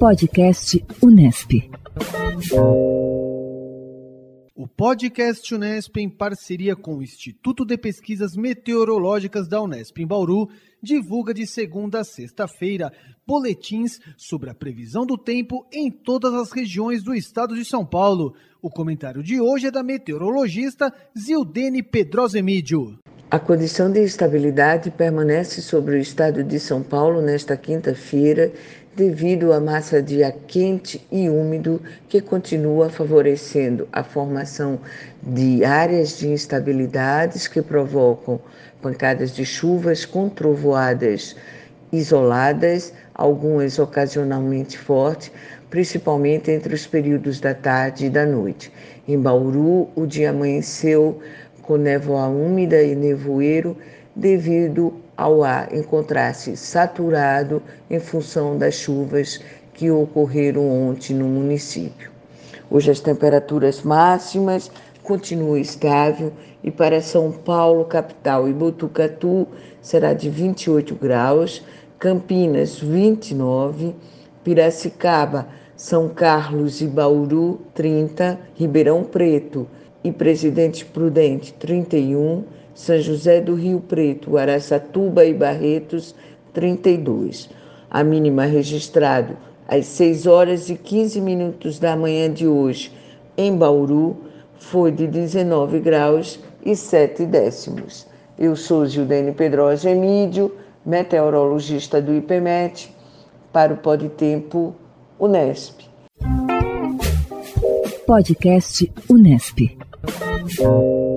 Podcast Unesp. O podcast Unesp, em parceria com o Instituto de Pesquisas Meteorológicas da Unesp em Bauru, divulga de segunda a sexta-feira boletins sobre a previsão do tempo em todas as regiões do estado de São Paulo. O comentário de hoje é da meteorologista Zildene Pedrosemídio. A condição de estabilidade permanece sobre o estado de São Paulo nesta quinta-feira, devido à massa de ar quente e úmido que continua favorecendo a formação de áreas de instabilidades que provocam pancadas de chuvas com trovoadas isoladas, algumas ocasionalmente fortes, principalmente entre os períodos da tarde e da noite. Em Bauru, o dia amanheceu com névoa úmida e nevoeiro devido ao ar encontrar-se saturado em função das chuvas que ocorreram ontem no município. Hoje as temperaturas máximas continuam estável e para São Paulo, capital e Botucatu será de 28 graus, Campinas 29, Piracicaba, São Carlos e Bauru 30, Ribeirão Preto e Presidente Prudente 31, São José do Rio Preto, Araçatuba e Barretos 32. A mínima registrado às 6 horas e 15 minutos da manhã de hoje em Bauru foi de 19 graus e 7 décimos. Eu sou Gildene Pedrosa Emídio, meteorologista do IPMET, para o Podtempo Unesp. Podcast Unesp. Thank you.